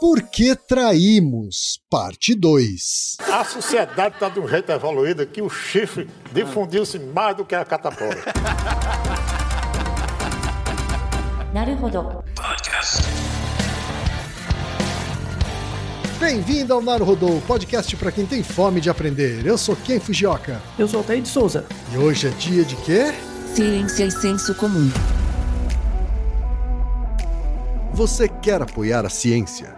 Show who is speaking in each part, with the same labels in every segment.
Speaker 1: Por que traímos? Parte 2.
Speaker 2: A sociedade está de um jeito evoluído que o chifre difundiu-se mais do que a catapora.
Speaker 1: Bem-vindo ao Naruhodô, podcast para quem tem fome de aprender. Eu sou Ken Fujioka.
Speaker 3: Eu sou Altair de Souza.
Speaker 1: E hoje é dia de quê?
Speaker 4: Ciência e senso comum.
Speaker 1: Você quer apoiar a ciência?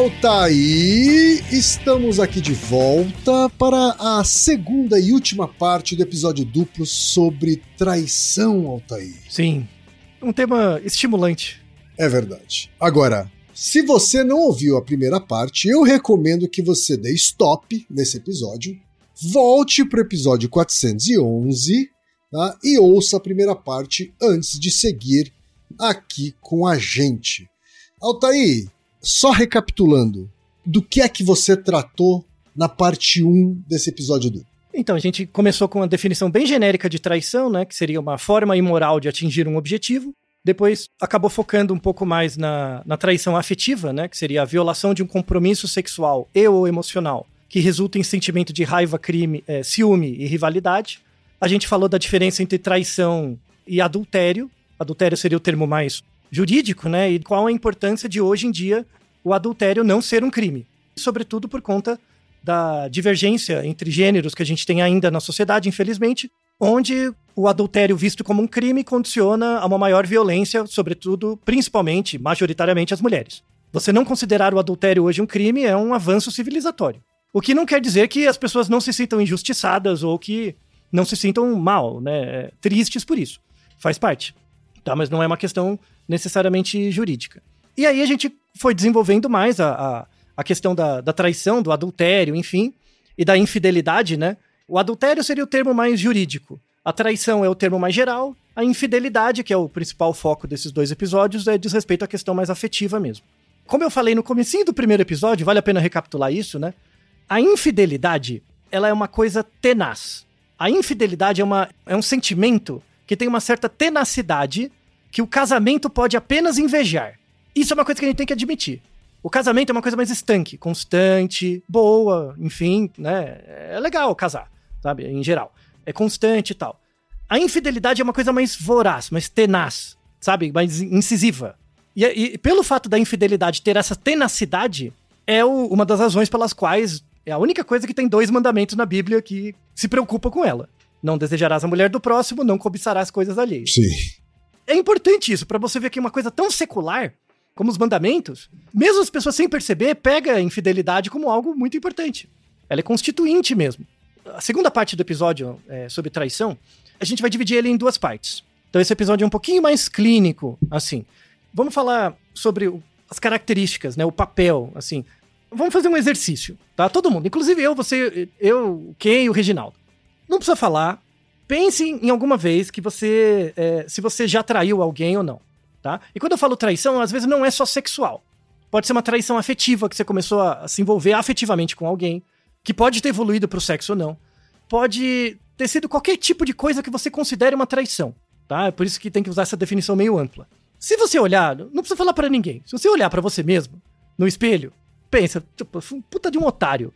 Speaker 1: Altaí, estamos aqui de volta para a segunda e última parte do episódio duplo sobre traição, Altaí.
Speaker 3: Sim, um tema estimulante.
Speaker 1: É verdade. Agora, se você não ouviu a primeira parte, eu recomendo que você dê stop nesse episódio, volte para o episódio 411 tá? e ouça a primeira parte antes de seguir aqui com a gente. Altaí, só recapitulando, do que é que você tratou na parte 1 desse episódio do?
Speaker 3: Então, a gente começou com uma definição bem genérica de traição, né, que seria uma forma imoral de atingir um objetivo. Depois acabou focando um pouco mais na, na traição afetiva, né, que seria a violação de um compromisso sexual e ou emocional, que resulta em sentimento de raiva, crime, é, ciúme e rivalidade. A gente falou da diferença entre traição e adultério. Adultério seria o termo mais jurídico, né? E qual a importância de hoje em dia o adultério não ser um crime, sobretudo por conta da divergência entre gêneros que a gente tem ainda na sociedade, infelizmente, onde o adultério visto como um crime condiciona a uma maior violência, sobretudo, principalmente, majoritariamente as mulheres. Você não considerar o adultério hoje um crime é um avanço civilizatório. O que não quer dizer que as pessoas não se sintam injustiçadas ou que não se sintam mal, né, tristes por isso. Faz parte. Tá, mas não é uma questão necessariamente jurídica. E aí a gente foi desenvolvendo mais a, a, a questão da, da traição, do adultério, enfim, e da infidelidade, né? O adultério seria o termo mais jurídico. A traição é o termo mais geral. A infidelidade, que é o principal foco desses dois episódios, é diz respeito à questão mais afetiva mesmo. Como eu falei no comecinho do primeiro episódio, vale a pena recapitular isso, né? A infidelidade, ela é uma coisa tenaz. A infidelidade é, uma, é um sentimento que tem uma certa tenacidade que o casamento pode apenas invejar. Isso é uma coisa que a gente tem que admitir. O casamento é uma coisa mais estanque, constante, boa, enfim, né? É legal casar, sabe? Em geral. É constante e tal. A infidelidade é uma coisa mais voraz, mais tenaz, sabe? Mais incisiva. E, e pelo fato da infidelidade ter essa tenacidade, é o, uma das razões pelas quais é a única coisa que tem dois mandamentos na Bíblia que se preocupa com ela. Não desejarás a mulher do próximo, não cobiçarás coisas alheias.
Speaker 1: Sim
Speaker 3: é importante isso, para você ver que uma coisa tão secular como os mandamentos, mesmo as pessoas sem perceber, pega a infidelidade como algo muito importante. Ela é constituinte mesmo. A segunda parte do episódio é, sobre traição, a gente vai dividir ele em duas partes. Então esse episódio é um pouquinho mais clínico, assim. Vamos falar sobre o, as características, né, o papel, assim. Vamos fazer um exercício, tá? Todo mundo, inclusive eu, você, eu, e o Reginaldo. Não precisa falar. Pense em alguma vez que você, é, se você já traiu alguém ou não, tá? E quando eu falo traição, às vezes não é só sexual. Pode ser uma traição afetiva, que você começou a se envolver afetivamente com alguém, que pode ter evoluído pro sexo ou não. Pode ter sido qualquer tipo de coisa que você considere uma traição, tá? É por isso que tem que usar essa definição meio ampla. Se você olhar, não precisa falar para ninguém. Se você olhar para você mesmo no espelho, pensa, tipo, puta de um otário,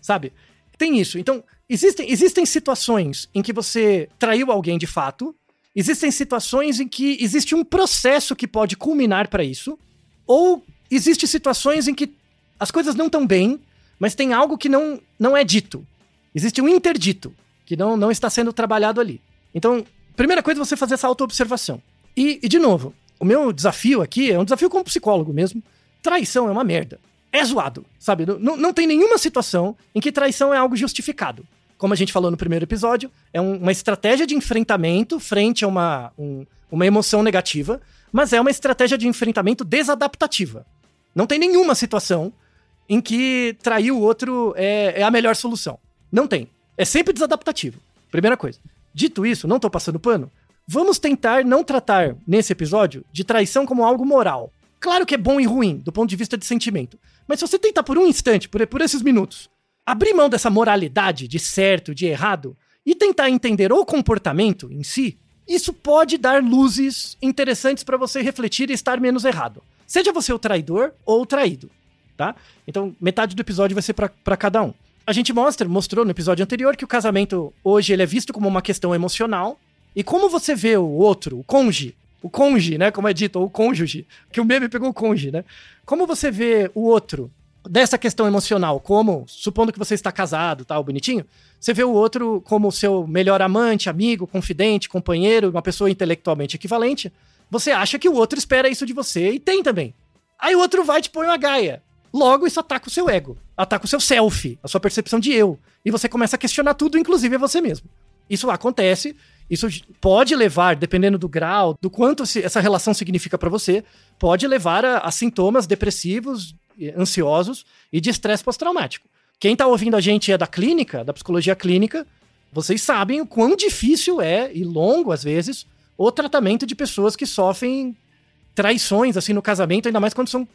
Speaker 3: sabe? Tem isso. Então, existem, existem situações em que você traiu alguém de fato, existem situações em que existe um processo que pode culminar para isso, ou existem situações em que as coisas não estão bem, mas tem algo que não, não é dito. Existe um interdito, que não, não está sendo trabalhado ali. Então, primeira coisa é você fazer essa autoobservação. E, e, de novo, o meu desafio aqui é um desafio como psicólogo mesmo. Traição é uma merda é zoado, sabe? Não, não tem nenhuma situação em que traição é algo justificado. Como a gente falou no primeiro episódio, é um, uma estratégia de enfrentamento frente a uma, um, uma emoção negativa, mas é uma estratégia de enfrentamento desadaptativa. Não tem nenhuma situação em que trair o outro é, é a melhor solução. Não tem. É sempre desadaptativo. Primeira coisa. Dito isso, não tô passando pano. Vamos tentar não tratar nesse episódio de traição como algo moral. Claro que é bom e ruim, do ponto de vista de sentimento. Mas se você tentar por um instante, por, por esses minutos, abrir mão dessa moralidade de certo, de errado, e tentar entender o comportamento em si, isso pode dar luzes interessantes para você refletir e estar menos errado. Seja você o traidor ou o traído, tá? Então, metade do episódio vai ser para cada um. A gente mostra, mostrou no episódio anterior que o casamento hoje ele é visto como uma questão emocional. E como você vê o outro, o cônjuge, o conge, né? Como é dito, ou o cônjuge, que o meme pegou o conge, né? Como você vê o outro dessa questão emocional, como, supondo que você está casado, tal, bonitinho, você vê o outro como seu melhor amante, amigo, confidente, companheiro, uma pessoa intelectualmente equivalente, você acha que o outro espera isso de você e tem também. Aí o outro vai e te põe uma gaia. Logo, isso ataca o seu ego, ataca o seu self, a sua percepção de eu. E você começa a questionar tudo, inclusive a você mesmo. Isso acontece isso pode levar, dependendo do grau, do quanto essa relação significa para você, pode levar a, a, sintomas depressivos, ansiosos e de estresse pós-traumático. Quem está ouvindo a gente é da clínica, da psicologia clínica, vocês sabem o quão difícil é, e longo às vezes, o tratamento de pessoas que sofrem traições, assim, no casamento, ainda mais quando são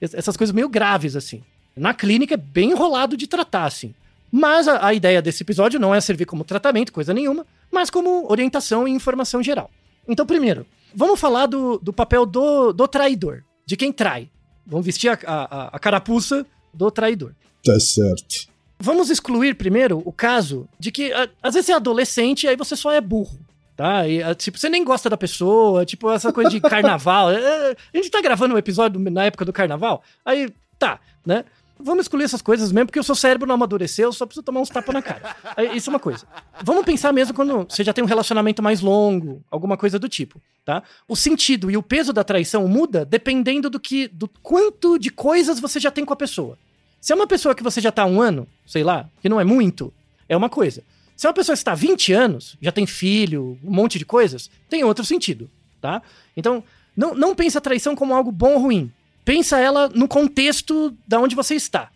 Speaker 3: essas coisas meio graves, assim. Na clínica é bem enrolado de tratar, assim. Mas a, a ideia desse episódio não é servir como tratamento, coisa nenhuma, mas como orientação e informação geral. Então, primeiro, vamos falar do, do papel do, do traidor, de quem trai. Vamos vestir a, a, a carapuça do traidor.
Speaker 1: Tá certo.
Speaker 3: Vamos excluir primeiro o caso de que às vezes você é adolescente e aí você só é burro. Tá? E, tipo, você nem gosta da pessoa, tipo, essa coisa de carnaval. É, a gente tá gravando um episódio na época do carnaval, aí tá, né? Vamos excluir essas coisas mesmo, porque o seu cérebro não amadureceu, só precisa tomar uns tapas na cara. Isso é uma coisa. Vamos pensar mesmo quando você já tem um relacionamento mais longo, alguma coisa do tipo, tá? O sentido e o peso da traição muda dependendo do que, do quanto de coisas você já tem com a pessoa. Se é uma pessoa que você já tá há um ano, sei lá, que não é muito, é uma coisa. Se é uma pessoa que está há 20 anos, já tem filho, um monte de coisas, tem outro sentido, tá? Então, não, não pense a traição como algo bom ou ruim pensa ela no contexto da onde você está.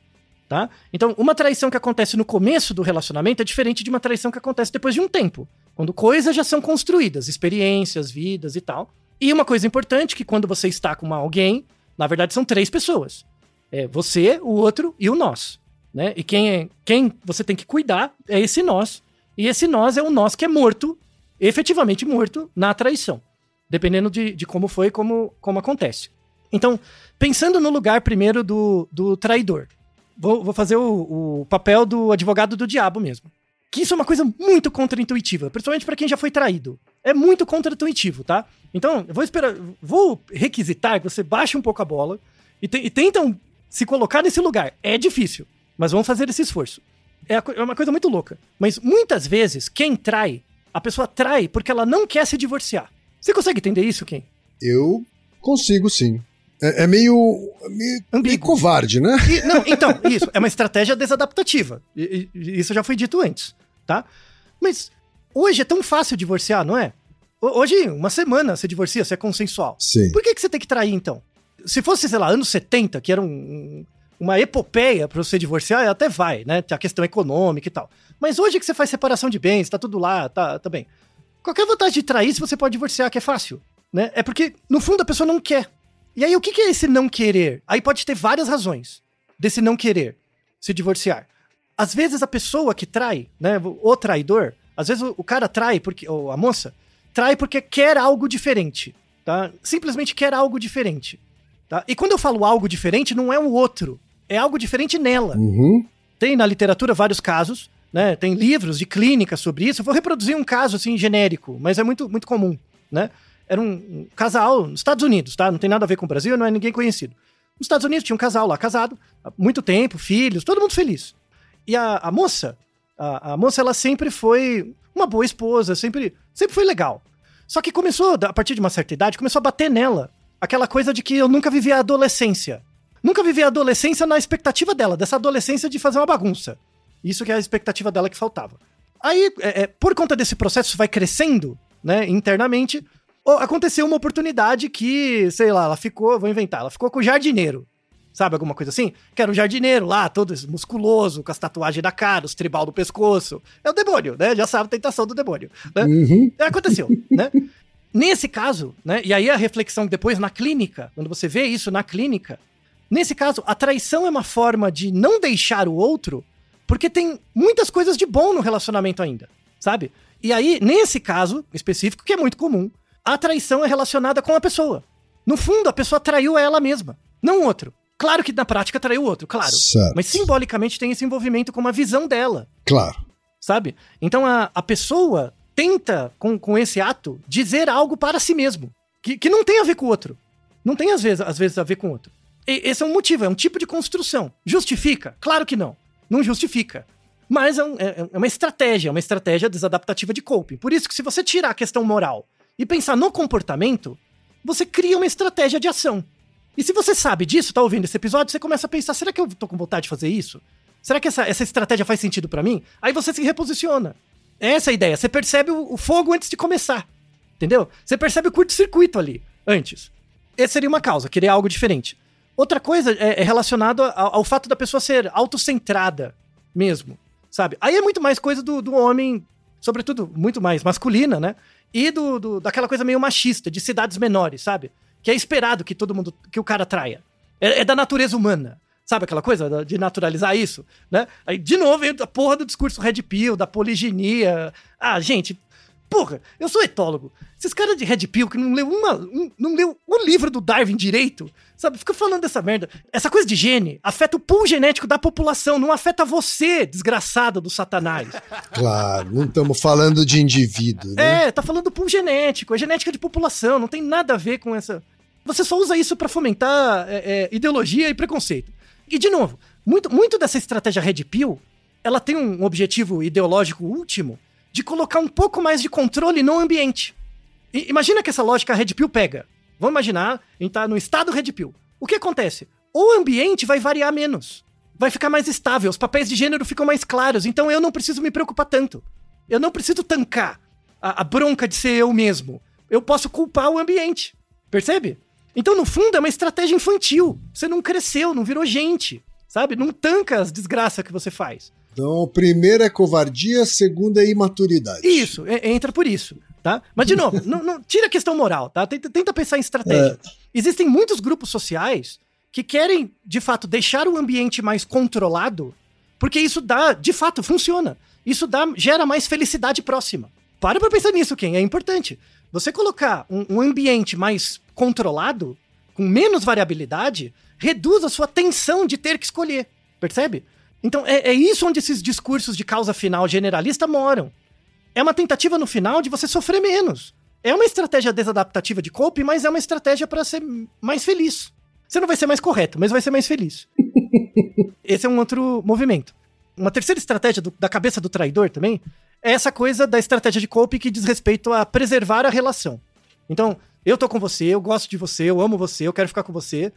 Speaker 3: Tá? Então, uma traição que acontece no começo do relacionamento é diferente de uma traição que acontece depois de um tempo, quando coisas já são construídas, experiências, vidas e tal. E uma coisa importante que quando você está com alguém, na verdade são três pessoas. É você, o outro e o nós, né? E quem é, quem você tem que cuidar é esse nós, e esse nós é o nós que é morto, efetivamente morto na traição, dependendo de, de como foi, como como acontece. Então, pensando no lugar primeiro do, do traidor, vou, vou fazer o, o papel do advogado do diabo mesmo. Que isso é uma coisa muito contraintuitiva, principalmente para quem já foi traído. É muito contraintuitivo, tá? Então, eu vou esperar, vou requisitar que você baixe um pouco a bola e, te, e tentam se colocar nesse lugar. É difícil, mas vamos fazer esse esforço. É, é uma coisa muito louca. Mas muitas vezes, quem trai, a pessoa trai porque ela não quer se divorciar. Você consegue entender isso, Ken?
Speaker 1: Eu consigo sim. É, é meio, meio, meio covarde, né?
Speaker 3: E, não, então, isso. É uma estratégia desadaptativa. E, e, isso já foi dito antes, tá? Mas hoje é tão fácil divorciar, não é? Hoje, uma semana você divorcia, você é consensual.
Speaker 1: Sim.
Speaker 3: Por que, que você tem que trair, então? Se fosse, sei lá, anos 70, que era um, uma epopeia para você divorciar, até vai, né? Tem a questão econômica e tal. Mas hoje que você faz separação de bens, tá tudo lá, tá, tá bem. Qualquer vantagem de trair, se você pode divorciar, que é fácil, né? É porque, no fundo, a pessoa não quer. E aí, o que, que é esse não querer? Aí pode ter várias razões desse não querer se divorciar. Às vezes a pessoa que trai, né, o traidor, às vezes o, o cara trai porque, ou a moça, trai porque quer algo diferente, tá? Simplesmente quer algo diferente, tá? E quando eu falo algo diferente, não é o outro, é algo diferente nela.
Speaker 1: Uhum.
Speaker 3: Tem na literatura vários casos, né? Tem livros de clínica sobre isso. Eu vou reproduzir um caso assim genérico, mas é muito muito comum, né? Era um, casal nos Estados Unidos, tá? Não tem nada a ver com o Brasil, não é ninguém conhecido. Nos Estados Unidos tinha um casal lá casado, há muito tempo, filhos, todo mundo feliz. E a, a moça, a, a, moça, ela sempre foi uma boa esposa, sempre, sempre foi legal. Só que começou, a partir de uma certa idade, começou a bater nela aquela coisa de que eu nunca vivi a adolescência. Nunca vivi a adolescência na expectativa dela, dessa adolescência de fazer uma bagunça. Isso que é a expectativa dela que faltava. Aí, é, é, por conta desse processo, vai crescendo, né, internamente, aconteceu uma oportunidade que, sei lá, ela ficou, vou inventar, ela ficou com o jardineiro. Sabe, alguma coisa assim? Que era um jardineiro lá, todo musculoso, com as tatuagens da cara, os tribal do pescoço. É o demônio, né? Já sabe a tentação do demônio. Né?
Speaker 1: Uhum.
Speaker 3: Aconteceu, né? Nesse caso, né? E aí a reflexão depois na clínica, quando você vê isso na clínica, nesse caso, a traição é uma forma de não deixar o outro, porque tem muitas coisas de bom no relacionamento ainda, sabe? E aí, nesse caso específico, que é muito comum, a traição é relacionada com a pessoa. No fundo, a pessoa traiu ela mesma, não o outro. Claro que na prática traiu o outro, claro.
Speaker 1: Certo.
Speaker 3: Mas simbolicamente tem esse envolvimento com uma visão dela.
Speaker 1: Claro.
Speaker 3: Sabe? Então a, a pessoa tenta, com, com esse ato, dizer algo para si mesmo. Que, que não tem a ver com o outro. Não tem, às vezes, às vezes, a ver com o outro. E, esse é um motivo, é um tipo de construção. Justifica? Claro que não. Não justifica. Mas é, um, é, é uma estratégia, é uma estratégia desadaptativa de coping. Por isso que se você tirar a questão moral e pensar no comportamento, você cria uma estratégia de ação. E se você sabe disso, tá ouvindo esse episódio, você começa a pensar: será que eu tô com vontade de fazer isso? Será que essa, essa estratégia faz sentido para mim? Aí você se reposiciona. É essa a ideia. Você percebe o, o fogo antes de começar. Entendeu? Você percebe o curto-circuito ali, antes. Essa seria uma causa, querer algo diferente. Outra coisa é, é relacionado ao, ao, fato da pessoa ser autocentrada mesmo, sabe? Aí é muito mais coisa do, do homem, sobretudo muito mais masculina, né? E do, do, daquela coisa meio machista, de cidades menores, sabe? Que é esperado que todo mundo, que o cara traia. É, é da natureza humana. Sabe aquela coisa de naturalizar isso, né? Aí, de novo, a porra do discurso Red Pill, da poliginia. Ah, gente, Porra, eu sou etólogo. Esses caras de Red Pill que não leu uma, um, não leu o livro do Darwin direito, sabe? Fica falando dessa merda. Essa coisa de gene afeta o pool genético da população, não afeta você, desgraçado do satanás.
Speaker 1: Claro, não estamos falando de indivíduo, né?
Speaker 3: É, tá falando do pool genético, é genética de população, não tem nada a ver com essa... Você só usa isso para fomentar é, é, ideologia e preconceito. E, de novo, muito, muito dessa estratégia Red Pill, ela tem um objetivo ideológico último, de colocar um pouco mais de controle no ambiente. E, imagina que essa lógica Red Pill pega. Vamos imaginar, a gente tá no estado Red Pill. O que acontece? O ambiente vai variar menos. Vai ficar mais estável, os papéis de gênero ficam mais claros, então eu não preciso me preocupar tanto. Eu não preciso tancar a, a bronca de ser eu mesmo. Eu posso culpar o ambiente. Percebe? Então, no fundo, é uma estratégia infantil. Você não cresceu, não virou gente, sabe? Não tanca as desgraças que você faz.
Speaker 1: Então, primeira é covardia, segunda é imaturidade.
Speaker 3: Isso, é, entra por isso, tá? Mas, de novo, não, não, tira a questão moral, tá? Tenta, tenta pensar em estratégia. É. Existem muitos grupos sociais que querem, de fato, deixar o ambiente mais controlado, porque isso dá, de fato, funciona. Isso dá, gera mais felicidade próxima. Para pra pensar nisso, quem é importante. Você colocar um, um ambiente mais controlado, com menos variabilidade, reduz a sua tensão de ter que escolher. Percebe? Então é, é isso onde esses discursos de causa final generalista moram. É uma tentativa no final de você sofrer menos. É uma estratégia desadaptativa de coping, mas é uma estratégia para ser mais feliz. Você não vai ser mais correto, mas vai ser mais feliz. Esse é um outro movimento. Uma terceira estratégia do, da cabeça do traidor também é essa coisa da estratégia de coping que diz respeito a preservar a relação. Então, eu tô com você, eu gosto de você, eu amo você, eu quero ficar com você.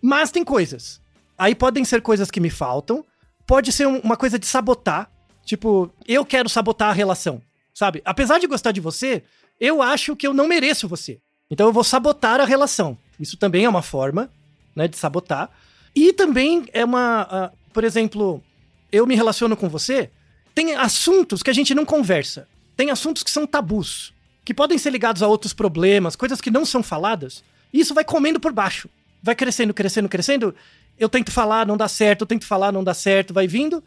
Speaker 3: Mas tem coisas. Aí podem ser coisas que me faltam, pode ser um- uma coisa de sabotar. Tipo, eu quero sabotar a relação, sabe? Apesar de gostar de você, eu acho que eu não mereço você. Então eu vou sabotar a relação. Isso também é uma forma, né, de sabotar. E também é uma, ah, por exemplo, eu me relaciono com você, tem assuntos que a gente não conversa. Tem assuntos que são tabus, que podem ser ligados a outros problemas, coisas que não são faladas. E isso vai comendo por baixo. Vai crescendo, crescendo, crescendo. Eu tento falar, não dá certo, eu tento falar, não dá certo, vai vindo.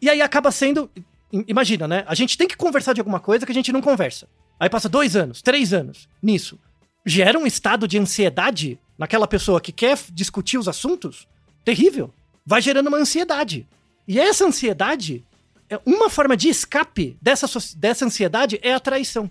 Speaker 3: E aí acaba sendo. im- Imagina, né? A gente tem que conversar de alguma coisa que a gente não conversa. Aí passa dois anos, três anos nisso. Gera um estado de ansiedade naquela pessoa que quer discutir os assuntos terrível. Vai gerando uma ansiedade. E essa ansiedade, é uma forma de escape dessa, dessa ansiedade é a traição.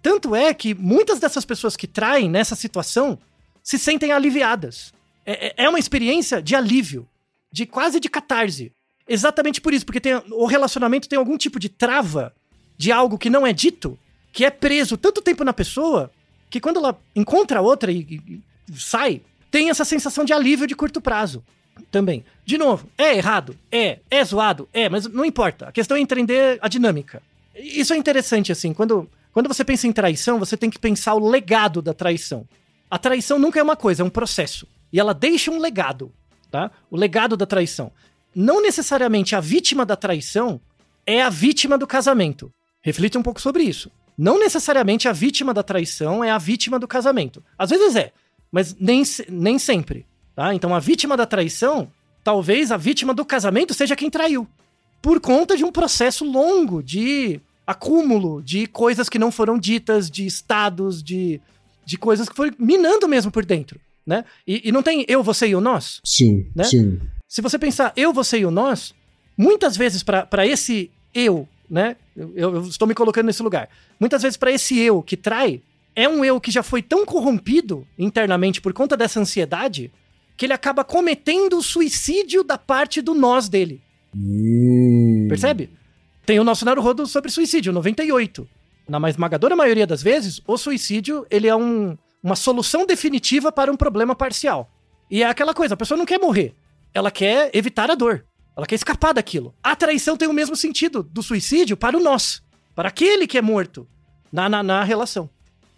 Speaker 3: Tanto é que muitas dessas pessoas que traem nessa situação se sentem aliviadas. É, é- é uma experiência de alívio, de quase de catarse. Exatamente por isso, porque tem, o relacionamento tem algum tipo de trava de algo que não é dito, que é preso tanto tempo na pessoa, que quando ela encontra outra e, e- e sai, tem essa sensação de alívio de curto prazo também. De novo, é errado? É. É zoado? É, mas não importa. A questão é entender a dinâmica. Isso é interessante, assim, quando, quando você pensa em traição, você tem que pensar o legado da traição. A traição nunca é uma coisa, é um processo. E ela deixa um legado, tá? O legado da traição. Não necessariamente a vítima da traição é a vítima do casamento. Reflita um pouco sobre isso. Não necessariamente a vítima da traição é a vítima do casamento. Às vezes é, mas nem, nem sempre. Tá? Então a vítima da traição, talvez a vítima do casamento seja quem traiu. Por conta de um processo longo de acúmulo de coisas que não foram ditas, de estados, de, de coisas que foram minando mesmo por dentro. Né? E, e não tem eu, você e o nós?
Speaker 1: Sim,
Speaker 3: Né?
Speaker 1: sim.
Speaker 3: se você pensar eu, você e o nós, muitas vezes para esse eu, né? Eu, eu estou me colocando nesse lugar. Muitas vezes para esse eu que trai, é um eu que já foi tão corrompido internamente por conta dessa ansiedade que ele acaba cometendo o suicídio da parte do nós dele.
Speaker 1: Hum.
Speaker 3: Percebe? Tem o nosso Naruhodo sobre suicídio, 98. Na mais esmagadora maioria das vezes, o suicídio ele é um- uma solução definitiva para um problema parcial. E é aquela coisa, a pessoa não quer morrer. Ela quer evitar a dor. Ela quer escapar daquilo. A traição tem o mesmo sentido do suicídio para o nós. Para aquele que é morto na, na, na relação.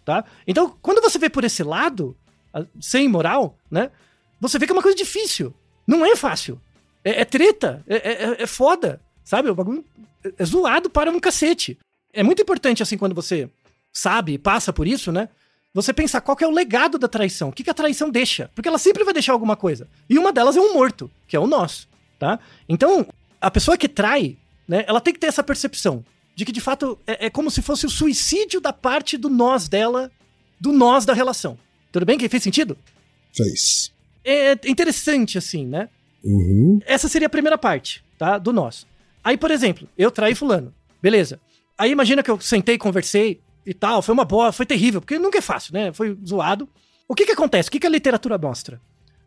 Speaker 3: Tá? Então, quando você vê por esse lado, sem moral, né? Você vê que é uma coisa difícil. Não é fácil. É, é treta. É, é- é foda. Sabe? O bagulho é- é zoado para um cacete. É muito importante, assim, quando você sabe passa por isso, né? Você pensar qual que é o legado da traição. O que, que a traição deixa? Porque ela sempre vai deixar alguma coisa. E uma delas é um morto, que é o nosso, tá? Então, a pessoa que trai, né? Ela tem que ter essa percepção de que, de fato, é, é como se fosse o suicídio da parte do nós dela, do nós da relação. Tudo bem? Que fez sentido?
Speaker 1: Fez.
Speaker 3: É interessante, assim, né?
Speaker 1: Uhum.
Speaker 3: Essa seria a primeira parte, tá? Do nós. Aí, por exemplo, eu traí fulano. Beleza. Aí imagina que eu sentei, conversei e tal. Foi uma boa, foi terrível, porque nunca é fácil, né? Foi zoado. O que que acontece? O que que a literatura mostra?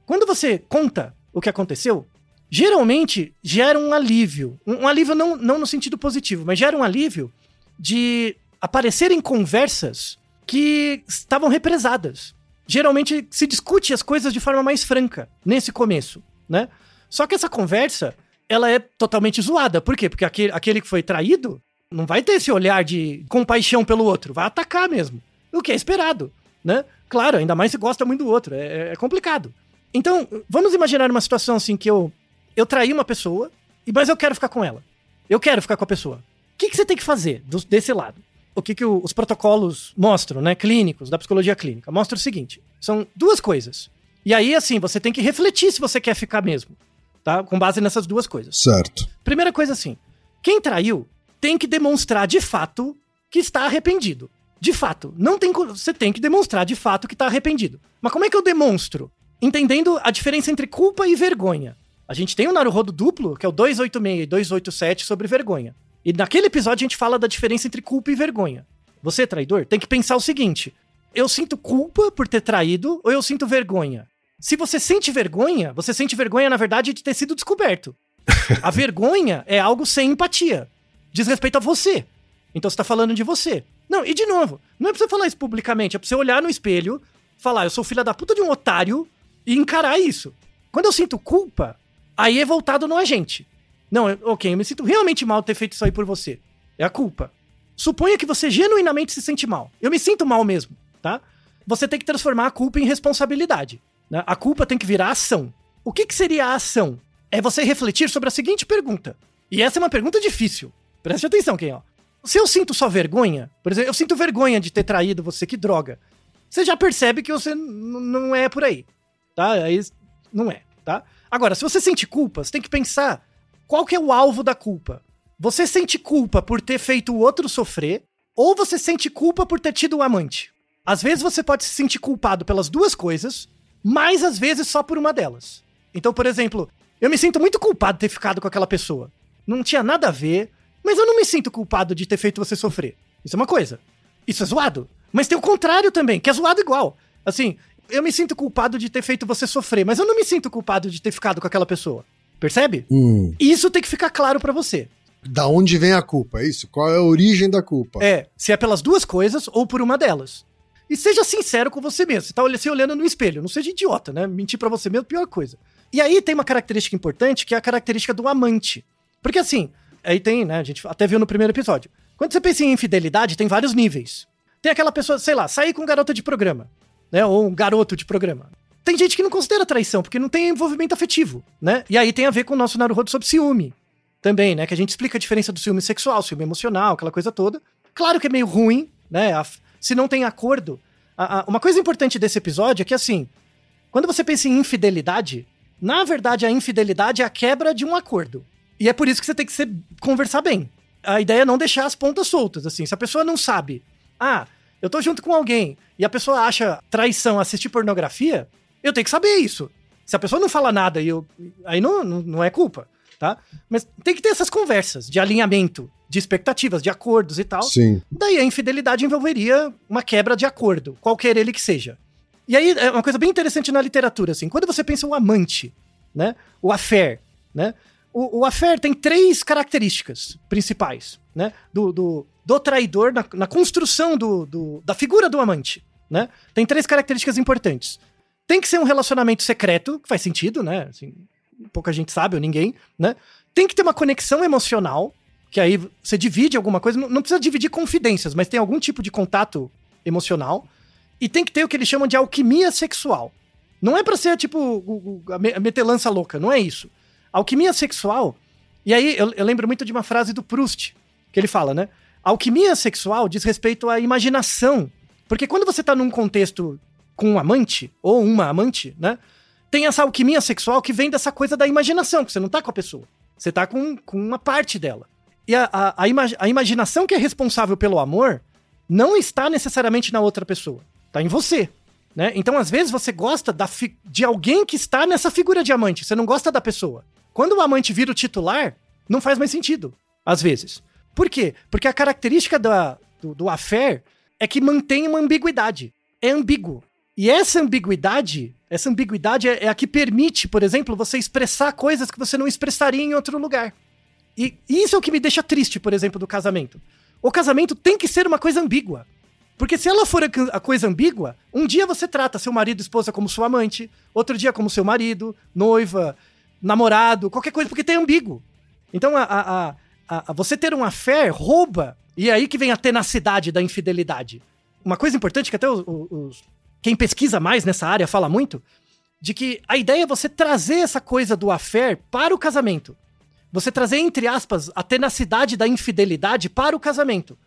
Speaker 3: Quando você conta o que aconteceu, geralmente gera um alívio. Um, um alívio não, não no sentido positivo, mas gera um alívio de aparecerem conversas que estavam represadas. Geralmente se discute as coisas de forma mais franca nesse começo, né? Só que essa conversa, ela é totalmente zoada. Por quê? Porque aquele, aquele que foi traído não vai ter esse olhar de compaixão pelo outro, vai atacar mesmo. O que é esperado, né? Claro, ainda mais se gosta muito do outro, é, é complicado. Então, vamos imaginar uma situação assim que eu eu traí uma pessoa, e mas eu quero ficar com ela. Eu quero ficar com a pessoa. O que, que você tem que fazer do- desse lado? O que, que o- os protocolos mostram, né? Clínicos, da psicologia clínica. Mostra o seguinte: são duas coisas. E aí, assim, você tem que refletir se você quer ficar mesmo. Tá? Com base nessas duas coisas.
Speaker 1: Certo.
Speaker 3: Primeira coisa assim: quem traiu tem que demonstrar de fato que está arrependido. De fato, não tem você tem que demonstrar de fato que está arrependido. Mas como é que eu demonstro? Entendendo a diferença entre culpa e vergonha. A gente tem o Naruhodo duplo, que é o 286 e 287 sobre vergonha. E naquele episódio a gente fala da diferença entre culpa e vergonha. Você, traidor, tem que pensar o seguinte: eu sinto culpa por ter traído ou eu sinto vergonha? Se você sente vergonha, você sente vergonha, na verdade, de ter sido descoberto. A vergonha é algo sem empatia. Diz respeito a você. Então você tá falando de você. Não, e de novo, não é pra você falar isso publicamente, é pra você olhar no espelho, falar, eu sou filha da puta de um otário e encarar isso. Quando eu sinto culpa, aí é voltado no agente. Não, ok, eu me sinto realmente mal ter feito isso aí por você. É a culpa. Suponha que você genuinamente se sente mal. Eu me sinto mal mesmo, tá? Você tem que transformar a culpa em responsabilidade. né? A culpa tem que virar ação. O que, que seria a ação? É você refletir sobre a seguinte pergunta. E essa é uma pergunta difícil. Preste atenção, quem ó. Se eu sinto só vergonha, por exemplo, eu sinto vergonha de ter traído você, que droga. Você já percebe que você não é por aí, tá? Aí não é, tá? Agora, se você sente culpa, você tem que pensar qual que é o alvo da culpa. Você sente culpa por ter feito o outro sofrer, ou você sente culpa por ter tido um amante? Às vezes você pode se sentir culpado pelas duas coisas, mas às vezes só por uma delas. Então, por exemplo, eu me sinto muito culpado de ter ficado com aquela pessoa. Não tinha nada a ver, mas eu não me sinto culpado de ter feito você sofrer. Isso é uma coisa. Isso é zoado. Mas tem o contrário também, que é zoado igual. Assim, eu me sinto culpado de ter feito você sofrer, mas eu não me sinto culpado de ter ficado com aquela pessoa. Percebe?
Speaker 1: Hum.
Speaker 3: Isso tem que ficar claro pra você.
Speaker 1: Da onde vem a culpa? É isso? Qual é a origem da culpa?
Speaker 3: É, se é pelas duas coisas ou por uma delas. E seja sincero com você mesmo. Você tá olhando- se olhando no espelho. Não seja idiota, né? Mentir pra você mesmo é a pior coisa. E aí tem uma característica importante que é a característica do amante. Porque assim, aí tem, né? A gente até viu no primeiro episódio. Quando você pensa em infidelidade, tem vários níveis. Tem aquela pessoa, sei lá, sair com garota de programa, né? Ou um garoto de programa. Tem gente que não considera traição, porque não tem envolvimento afetivo, né? E aí tem a ver com o nosso Naruhodo sobre ciúme também, né? Que a gente explica a diferença do ciúme sexual, ciúme emocional, aquela coisa toda. Claro que é meio ruim, né? se não tem acordo. Uma coisa importante desse episódio é que, assim, quando você pensa em infidelidade, na verdade a infidelidade é a quebra de um acordo. E é por isso que você tem que ser- conversar bem. A ideia é não deixar as pontas soltas, assim. Se a pessoa não sabe, ah, eu tô junto com alguém e a pessoa acha traição assistir pornografia, eu tenho que saber isso. Se a pessoa não fala nada eu, aí não, não, não é culpa, tá? Mas tem que ter essas conversas de alinhamento, de expectativas, de acordos e tal.
Speaker 1: Sim.
Speaker 3: Daí a infidelidade envolveria uma quebra de acordo, qualquer ele que seja. E aí é uma coisa bem interessante na literatura, assim, quando você pensa o amante, né? O affair, né? O, o affair tem três características principais, né? Do, do, do traidor na, na construção do, do- da figura do amante, né? Tem três características importantes. Tem que ser um relacionamento secreto, que faz sentido, né? Assim, pouca gente sabe ou ninguém, né? Tem que ter uma conexão emocional, que aí você divide alguma coisa, não, não precisa dividir confidências, mas tem algum tipo de contato emocional. E tem que ter o que eles chamam de alquimia sexual. Não é pra ser tipo a metelança louca, não é isso. Alquimia sexual. E aí eu, eu lembro muito de uma frase do Proust, que ele fala, né? Alquimia sexual diz respeito à imaginação. Porque quando você tá num contexto com um amante, ou uma amante, né? Tem essa alquimia sexual que vem dessa coisa da imaginação, que você não tá com a pessoa. Você tá com, com uma parte dela. E a, a, a, ima- a imaginação que é responsável pelo amor não está necessariamente na outra pessoa. Tá em você. Né? Então, às vezes, você gosta de alguém que está nessa figura de amante. Você não gosta da pessoa. Quando o amante vira o titular, não faz mais sentido. Às vezes. Por quê? Porque a característica da, do, do affair é que mantém uma ambiguidade. É ambíguo. E essa ambiguidade, essa ambiguidade é, é a que permite, por exemplo, você expressar coisas que você não expressaria em outro lugar. E isso é o que me deixa triste, por exemplo, do casamento. O casamento tem que ser uma coisa ambígua. Porque se ela for a, a coisa ambígua, um dia você trata seu marido e esposa como sua amante, outro dia como seu marido, noiva, namorado, qualquer coisa, porque tem ambíguo. Então, a, a, a- a- você ter um affair rouba, e é aí que vem a tenacidade da infidelidade. Uma coisa importante que até os, os- quem pesquisa mais nessa área fala muito, de que a ideia é você trazer essa coisa do affair para o casamento. Você trazer, entre aspas, a tenacidade da infidelidade para o casamento.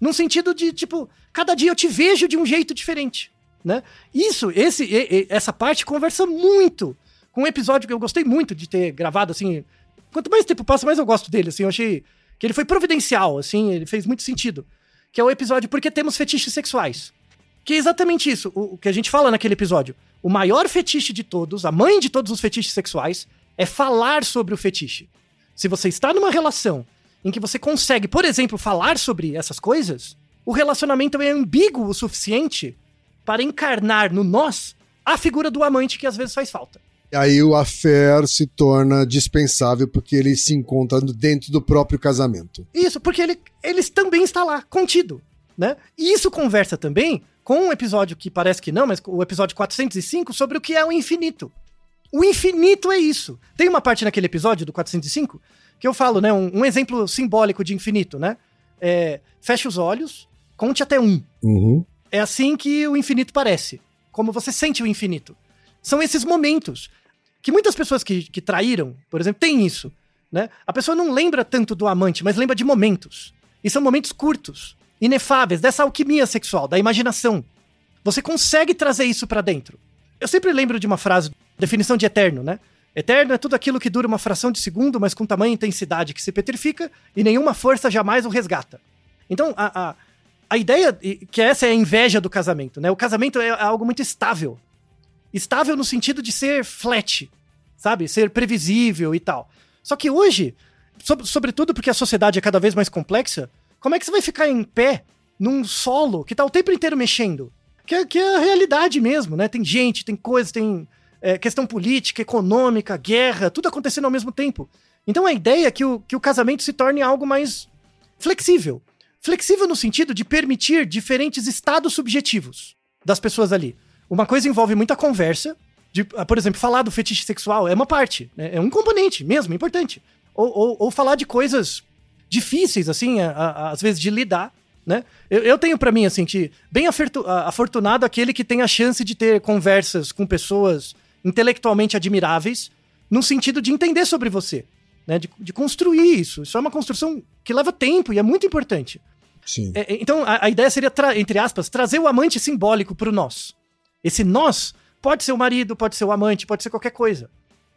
Speaker 3: Num sentido de, tipo, cada dia eu te vejo de um jeito diferente, né? Isso, esse, essa parte conversa muito com um episódio que eu gostei muito de ter gravado, assim. Quanto mais tempo passa, mais eu gosto dele, assim. Eu achei que ele foi providencial, assim, ele fez muito sentido. Que é o episódio Por que temos fetiches sexuais? Que é exatamente isso, o, o que a gente fala naquele episódio. O maior fetiche de todos, a mãe de todos os fetiches sexuais, é falar sobre o fetiche. Se você está numa relação em que você consegue, por exemplo, falar sobre essas coisas, o relacionamento é ambíguo o suficiente para encarnar no nós a figura do amante que às vezes faz falta.
Speaker 1: Aí o affair se torna dispensável porque ele se encontra dentro do próprio casamento.
Speaker 3: Isso, porque ele, ele também está lá, contido. né? E isso conversa também com um episódio que parece que não, mas o episódio 405 sobre o que é o infinito. O infinito é isso. Tem uma parte naquele episódio do 405 que eu falo, né? Um, um exemplo simbólico de infinito, né? É, feche os olhos, conte até um.
Speaker 1: Uhum.
Speaker 3: É assim que o infinito parece. Como você sente o infinito. São esses momentos que muitas pessoas que, que traíram, por exemplo, têm isso. Né? A pessoa não lembra tanto do amante, mas lembra de momentos. E são momentos curtos, inefáveis, dessa alquimia sexual, da imaginação. Você consegue trazer isso para dentro. Eu sempre lembro de uma frase, definição de eterno, né? Eterno é tudo aquilo que dura uma fração de segundo, mas com tamanha intensidade que se petrifica e nenhuma força jamais o resgata. Então, a, a, a ideia, que essa é a inveja do casamento, né? O casamento é algo muito estável. Estável no sentido de ser flat, sabe? Ser previsível e tal. Só que hoje, sobretudo porque a sociedade é cada vez mais complexa, como é que você vai ficar em pé num solo que tá o tempo inteiro mexendo? Que é, que é a realidade mesmo, né? Tem gente, tem coisa, tem é, questão política, econômica, guerra, tudo acontecendo ao mesmo tempo. Então a ideia é que o, que o casamento se torne algo mais flexível. Flexível no sentido de permitir diferentes estados subjetivos das pessoas ali. Uma coisa envolve muita conversa, de, ah, por exemplo, falar do fetiche sexual é uma parte, né? é um componente mesmo, importante. Ou, ou, ou falar de coisas difíceis, assim, a, a, às vezes de lidar, né? Eu, eu tenho para mim, assim, que bem afortunado aquele que tem a chance de ter conversas com pessoas intelectualmente admiráveis, no sentido de entender sobre você, né? De, de construir isso. Isso é uma construção que leva tempo e é muito importante.
Speaker 1: Sim.
Speaker 3: É, então, a, a, ideia seria, entre aspas, trazer o amante simbólico pro nós. Esse nós pode ser o marido, pode ser o amante, pode ser qualquer coisa.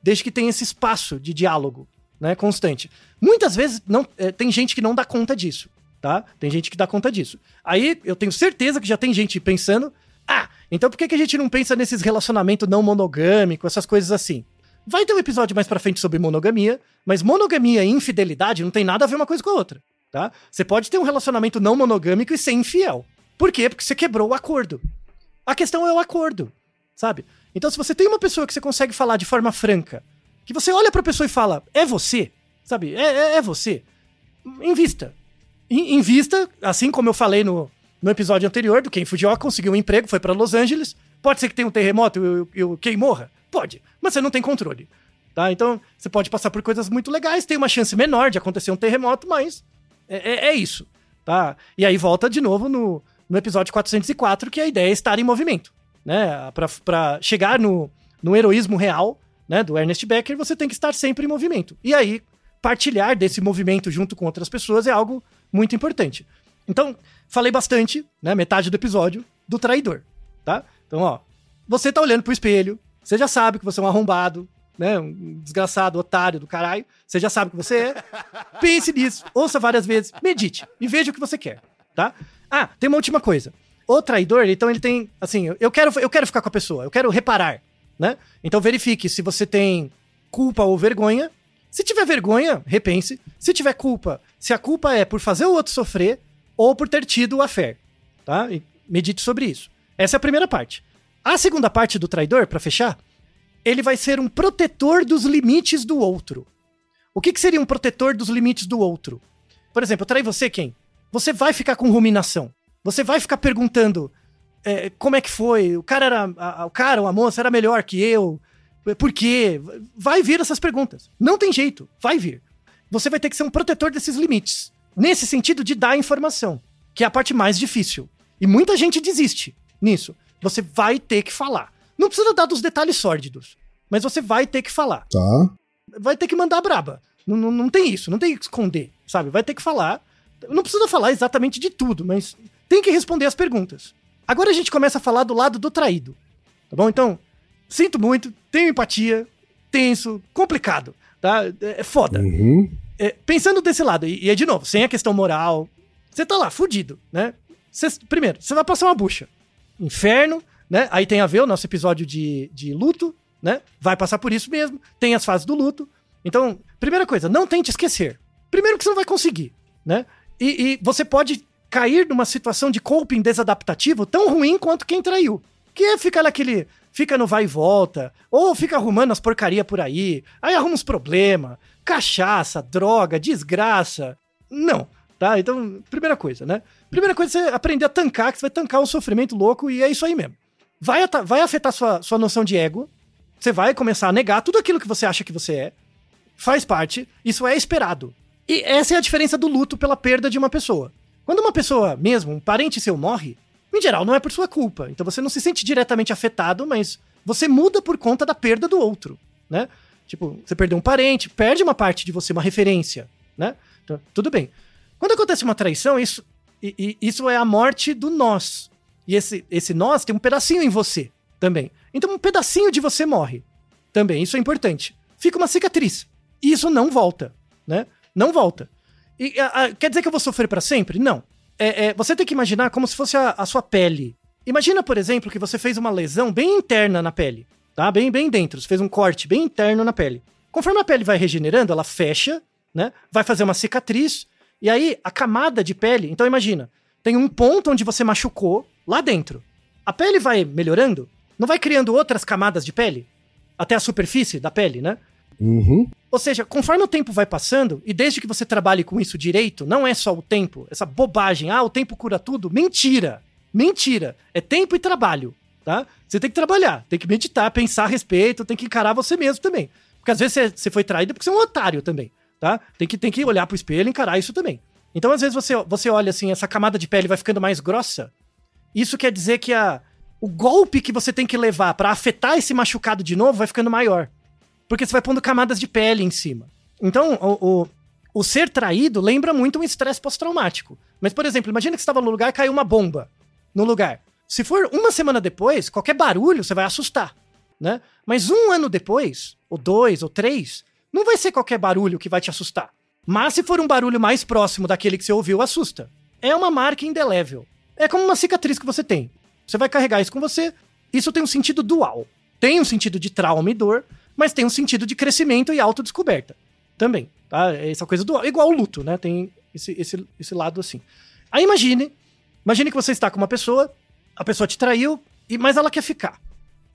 Speaker 3: Desde que tenha esse espaço de diálogo, né, constante. Muitas vezes não, é, tem gente que não dá conta disso, tá? Tem gente que dá conta disso. Aí eu tenho certeza que já tem gente pensando, ah, então por que, que a gente não pensa nesses relacionamentos não monogâmicos, essas coisas assim? Vai ter um episódio mais pra frente sobre monogamia, mas monogamia e infidelidade não tem nada a ver uma coisa com a outra, tá? Você pode ter um relacionamento não monogâmico e ser infiel. Por quê? Porque você quebrou o acordo. A questão é o acordo, sabe? Então, se você tem uma pessoa que você consegue falar de forma franca, que você olha pra pessoa e fala, é você, sabe? É, é, é você. Invista. Invista, assim como eu falei no, no episódio anterior do Ken Fujioka, conseguiu um emprego, foi para Los Angeles. Pode ser que tenha um terremoto e o Ken morra? Pode, mas você não tem controle. Tá? Então, você pode passar por coisas muito legais, tem uma chance menor de acontecer um terremoto, mas é, é, é isso. Tá? E aí volta de novo no, no episódio 404, que a ideia é estar em movimento. Né? Para chegar no, no heroísmo real né, do Ernest Becker, você tem que estar sempre em movimento. E aí, partilhar desse movimento junto com outras pessoas é algo muito importante. Então, falei bastante, né, metade do episódio, do traidor, tá? Então, ó, você tá olhando pro espelho, você já sabe que você é um arrombado, né, um desgraçado, otário do caralho, você já sabe que você é. Pense nisso, ouça várias vezes, medite e veja o que você quer, tá? Ah, tem uma última coisa. O traidor, então ele tem, assim, eu quero, eu quero ficar com a pessoa, eu quero reparar, né? Então verifique se você tem culpa ou vergonha. Se tiver vergonha, repense. Se tiver culpa, se a culpa é por fazer o outro sofrer, ou por ter tido a fé, tá? E medite sobre isso. Essa é a primeira parte. A segunda parte do traidor, para fechar, ele vai ser um protetor dos limites do outro. O que, que seria um protetor dos limites do outro? Por exemplo, eu traí você, quem? Você vai ficar com ruminação. Você vai ficar perguntando é, como é que foi? O cara era. A, o cara ou a moça era melhor que eu? Por quê? Vai vir essas perguntas. Não tem jeito. Vai vir. Você vai ter que ser um protetor desses limites. Nesse sentido de dar informação, que é a parte mais difícil. E muita gente desiste nisso. Você vai ter que falar. Não precisa dar dos detalhes sórdidos, mas você vai ter que falar.
Speaker 1: Tá.
Speaker 3: Vai ter que mandar braba. Não, não, não tem isso, não tem que esconder, sabe? Vai ter que falar. Não precisa falar exatamente de tudo, mas tem que responder as perguntas. Agora a gente começa a falar do lado do traído. Tá bom? Então, sinto muito, tenho empatia, tenso, complicado, tá? É, é foda.
Speaker 1: Uhum
Speaker 3: é, pensando desse lado, e, e é de novo, sem a questão moral, você tá lá, fudido, né? Cê, primeiro, você vai passar uma bucha. Inferno, né? Aí tem a ver o nosso episódio de, de luto, né? Vai passar por isso mesmo. Tem as fases do luto. Então, primeira coisa, não tente esquecer. Primeiro que você não vai conseguir, né? E, e você pode cair numa situação de coping desadaptativo tão ruim quanto quem traiu. Que ficar naquele. Fica no vai e volta, ou fica arrumando as porcaria por aí, aí arruma uns problemas, cachaça, droga, desgraça. Não, tá? Então, primeira coisa, né? Primeira coisa é você aprender a tancar, que você vai tancar um sofrimento louco e é isso aí mesmo. Vai, vai afetar sua, sua noção de ego. Você vai começar a negar tudo aquilo que você acha que você é. Faz parte. Isso é esperado. E essa é a diferença do luto pela perda de uma pessoa. Quando uma pessoa, mesmo, um parente seu morre, em geral não é por sua culpa. Então você não se sente diretamente afetado, mas você muda por conta da perda do outro, né? Tipo, você perdeu um parente, perde uma parte de você, uma referência, né? Então, tudo bem. Quando acontece uma traição, isso, e- e- isso é a morte do nós. E esse, esse nós tem um pedacinho em você também. Então um pedacinho de você morre também. Isso é importante. Fica uma cicatriz. E isso não volta, né? Não volta. E, a- a- quer dizer que eu vou sofrer pra sempre? Não. É, é, você tem que imaginar como se fosse a, a sua pele. Imagina, por exemplo, que você fez uma lesão bem interna na pele, tá? Bem, bem dentro. Você fez um corte bem interno na pele. Conforme a pele vai regenerando, ela fecha, né? Vai fazer uma cicatriz. E aí, a camada de pele. Então, imagina, tem um ponto onde você machucou lá dentro. A pele vai melhorando, não vai criando outras camadas de pele? Até a superfície da pele, né?
Speaker 1: Uhum.
Speaker 3: Ou seja, conforme o tempo vai passando, e desde que você trabalhe com isso direito, não é só o tempo, essa bobagem, ah, o tempo cura tudo, mentira. Mentira. É tempo e trabalho, tá? Você tem que trabalhar, tem que meditar, pensar a respeito, tem que encarar você mesmo também. Porque às vezes você, você foi traído porque você é um otário também, tá? Tem que, tem que olhar pro espelho e encarar isso também. Então, às vezes, você, você olha assim, essa camada de pele vai ficando mais grossa. Isso quer dizer que a, o golpe que você tem que levar pra afetar esse machucado de novo vai ficando maior porque você vai pondo camadas de pele em cima. Então, o, o, o ser traído lembra muito um estresse pós-traumático. Mas, por exemplo, imagina que você estava no lugar e caiu uma bomba no lugar. Se for uma semana depois, qualquer barulho você vai assustar, né? Mas um ano depois, ou dois, ou três, não vai ser qualquer barulho que vai te assustar. Mas se for um barulho mais próximo daquele que você ouviu, assusta. É uma marca indelével. É como uma cicatriz que você tem. Você vai carregar isso com você. Isso tem um sentido dual. Tem um sentido de trauma e dor, mas tem um sentido de crescimento e autodescoberta também, tá? Essa coisa do igual o luto, né? Tem esse, esse, esse lado assim. Aí imagine, imagine que você está com uma pessoa, a pessoa te traiu, e mas ela quer ficar.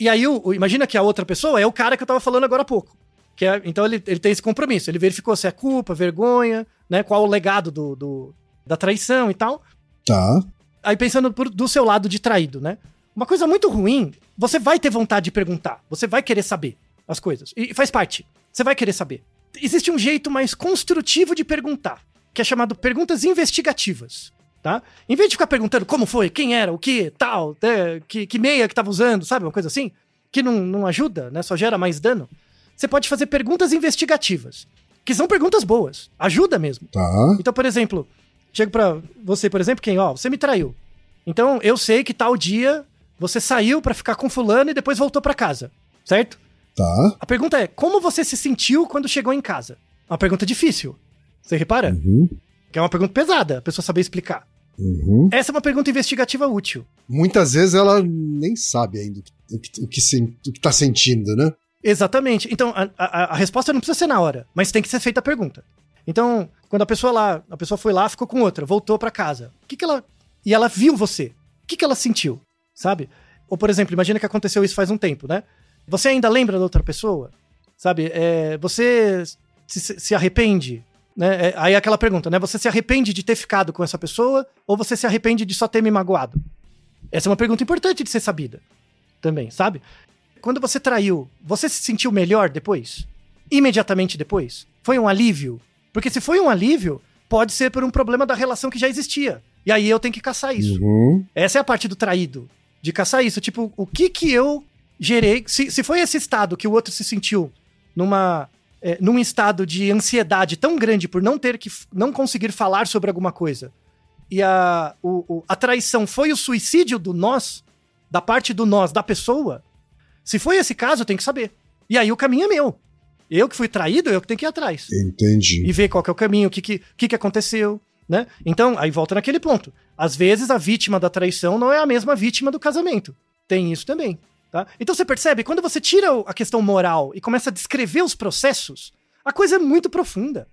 Speaker 3: E aí o, o- imagina que a outra pessoa é o cara que eu tava falando agora há pouco. Que é, então ele, ele tem esse compromisso, ele verificou se é culpa, vergonha, né? Qual o legado do, do- da traição e tal.
Speaker 1: Tá.
Speaker 3: Aí pensando por- do seu lado de traído, né? Uma coisa muito ruim, você vai ter vontade de perguntar, você vai querer saber as coisas. E faz parte. Você vai querer saber. Existe um jeito mais construtivo de perguntar, que é chamado perguntas investigativas, tá? Em vez de ficar perguntando como foi, quem era, o que, tal, né, que, que meia que tava usando, sabe? Uma coisa assim, que não, não ajuda, né? Só gera mais dano. Você pode fazer perguntas investigativas, que são perguntas boas. Ajuda mesmo.
Speaker 1: Tá.
Speaker 3: Então, por exemplo, chego pra você, por exemplo, quem, ó, você me traiu. Então, eu sei que tal dia você saiu pra ficar com fulano e depois voltou pra casa, certo?
Speaker 1: Tá.
Speaker 3: A pergunta é: como você se sentiu quando chegou em casa? Uma pergunta difícil. Você repara?
Speaker 1: Uhum.
Speaker 3: Que é uma pergunta pesada, a pessoa saber explicar.
Speaker 1: Uhum.
Speaker 3: Essa é uma pergunta investigativa útil.
Speaker 1: Muitas vezes ela nem sabe ainda o que, o que, o que tá sentindo, né?
Speaker 3: Exatamente. Então, a, a- a resposta não precisa ser na hora, mas tem que ser feita a pergunta. Então, quando a pessoa lá, a pessoa foi lá, ficou com outra, voltou pra casa. O que que ela e ela viu você? O que que ela sentiu? Sabe? Ou por exemplo, imagina que aconteceu isso faz um tempo, né? Você ainda lembra da outra pessoa? Sabe? É, você se, se arrepende? Né? É, aí é aquela pergunta, né? Você se arrepende de ter ficado com essa pessoa ou você se arrepende de só ter me magoado? Essa é uma pergunta importante de ser sabida também, sabe? Quando você traiu, você se sentiu melhor depois? Imediatamente depois? Foi um alívio? Porque se foi um alívio, pode ser por um problema da relação que já existia. E aí eu tenho que caçar isso.
Speaker 1: Uhum.
Speaker 3: Essa é a parte do traído. De caçar isso. Tipo, o que que eu gerei? Se, se foi esse estado que o outro se sentiu numa. é, num estado de ansiedade tão grande por não ter que. não conseguir falar sobre alguma coisa. E a, o, o- a traição foi o suicídio do nós, da parte do nós, da pessoa. Se foi esse caso, eu tenho que saber. E aí o caminho é meu. Eu que fui traído, eu que tenho que ir atrás
Speaker 1: Entendi.
Speaker 3: e ver qual que é o caminho, o que, que, que, que aconteceu, né? Então, aí volta naquele ponto. Às vezes a vítima da traição não é a mesma vítima do casamento. Tem isso também, tá? Então você percebe, quando você tira a questão moral e começa a descrever os processos, a coisa é muito profunda.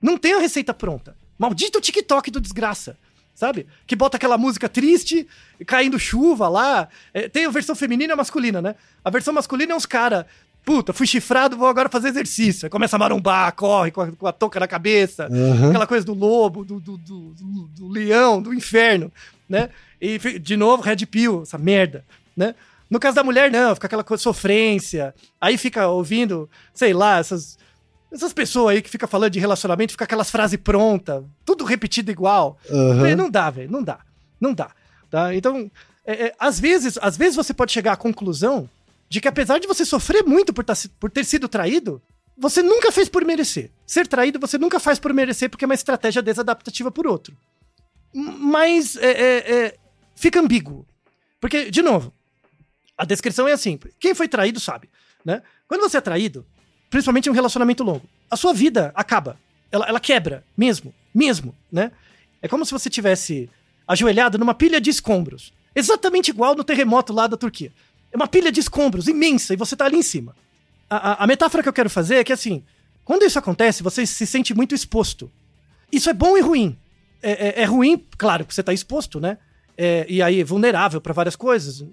Speaker 3: Não tem a receita pronta. Maldito TikTok do desgraça. Sabe? Que bota aquela música triste, caindo chuva lá. É, tem a versão feminina e a masculina, né? A versão masculina é uns cara Puta, fui chifrado, vou agora fazer exercício. Aí começa a marombar, corre com a, com a touca na cabeça,
Speaker 1: Aham.
Speaker 3: aquela coisa do lobo, do, do, do, do- leão, do inferno, né? E de novo, Red Pill, essa merda, né? No caso da mulher, não, fica aquela coisa, sofrência. Aí fica ouvindo, sei lá, essas, essas pessoas aí que fica falando de relacionamento, fica aquelas frases prontas, tudo repetido igual. Velho, Não dá, velho, não dá. Não dá. Tá? Então, é, é, às, vezes, às vezes você pode chegar à conclusão de que apesar de você sofrer muito por, tá por ter sido traído, você nunca fez por merecer. Ser traído você nunca faz por merecer porque é uma estratégia desadaptativa por outro. Mas é, é, é, fica ambíguo. Porque, de novo, a descrição é assim: quem foi traído sabe. Né? Quando você é traído, principalmente em um relacionamento longo, a sua vida acaba. Ela, ela quebra, mesmo. Mesmo, né? É como se você tivesse ajoelhado numa pilha de escombros. Exatamente igual no terremoto lá da Turquia. É uma pilha de escombros imensa e você tá ali em cima. A, a- a metáfora que eu quero fazer é que, assim, quando isso acontece, você se sente muito exposto. Isso é bom e ruim. É, é- é ruim, claro, porque você tá exposto, né? É, e aí, vulnerável para várias coisas.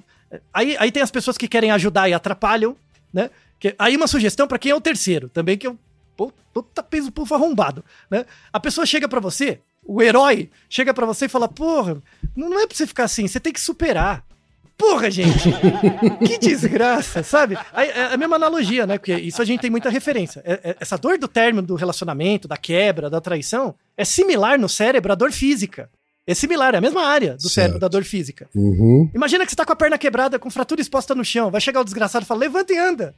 Speaker 3: Aí, aí tem as pessoas que querem ajudar e atrapalham, né? Que, aí uma sugestão para quem é o terceiro, também que eu. Pô, Puta peso pufo arrombado, né? A pessoa chega pra você, o herói chega pra você e fala: Porra, não é pra você ficar assim, você tem que superar. Porra, gente! que desgraça, sabe? É a mesma analogia, né? Porque isso a gente tem muita referência. É- é- Essa dor do término do relacionamento, da quebra, da traição, é similar no cérebro à dor física. É similar, é a mesma área do
Speaker 1: Certo.
Speaker 3: cérebro da dor física.
Speaker 1: Uhum.
Speaker 3: Imagina que você tá com a perna quebrada, com fratura exposta no chão. Vai chegar o desgraçado e fala: levanta e anda.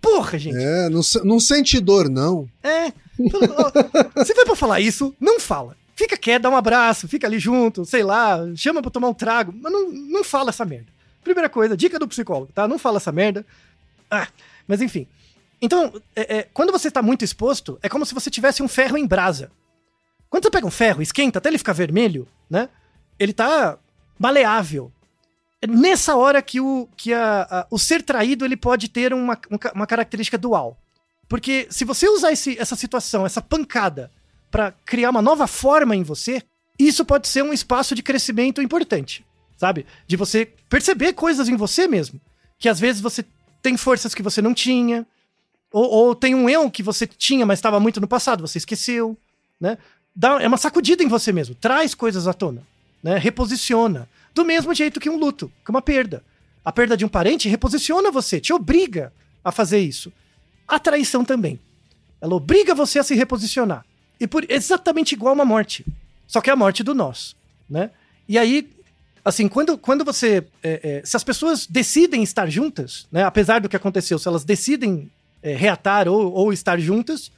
Speaker 3: Porra, gente.
Speaker 1: É, não, não sente dor, não.
Speaker 3: É. Se foi pra falar isso, não fala. Fica quieto, dá um abraço, fica ali junto, sei lá, chama pra tomar um trago, mas não, não fala essa merda. Primeira coisa, dica do psicólogo, tá? Não fala essa merda. Ah, mas enfim. Então, é- é, quando você tá muito exposto, é como se você tivesse um ferro em brasa. Quando você pega um ferro, esquenta até ele ficar vermelho, né? Ele tá maleável. É nessa hora que o, que a, a- o ser traído ele pode ter uma, um uma característica dual. Porque se você usar esse- essa situação, essa pancada, pra criar uma nova forma em você, isso pode ser um espaço de crescimento importante, sabe? De você perceber coisas em você mesmo. Que às vezes você tem forças que você não tinha, ou, ou tem um eu que você tinha, mas estava muito no passado, você esqueceu, né? Dá, é uma sacudida em você mesmo, traz coisas à tona, né? Reposiciona. Do mesmo jeito que um luto, que uma perda. A perda de um parente reposiciona você, te obriga a fazer isso. A traição também. Ela obriga você a se reposicionar. E por exatamente igual uma morte. Só que é a morte do nós, né? E aí, assim, quando, quando você... é, é, se as pessoas decidem estar juntas, né? Apesar do que aconteceu, se elas decidem é, reatar ou, ou estar juntas,